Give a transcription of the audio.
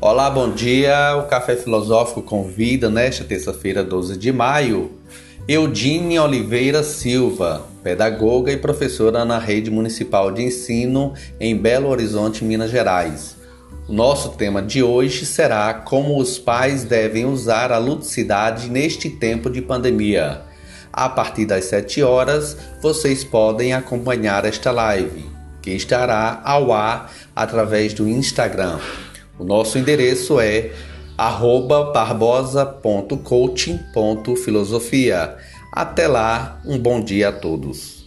Olá, bom dia. O Café Filosófico convida nesta terça-feira, 12 de maio, Eudine Oliveira Silva, pedagoga e professora na Rede Municipal de Ensino em Belo Horizonte, Minas Gerais. O nosso tema de hoje será como os pais devem usar a ludicidade neste tempo de pandemia. A partir das 7 horas, vocês podem acompanhar esta live, que estará ao ar através do Instagram. O nosso endereço é barbosa.coaching.filosofia. Até lá, um bom dia a todos.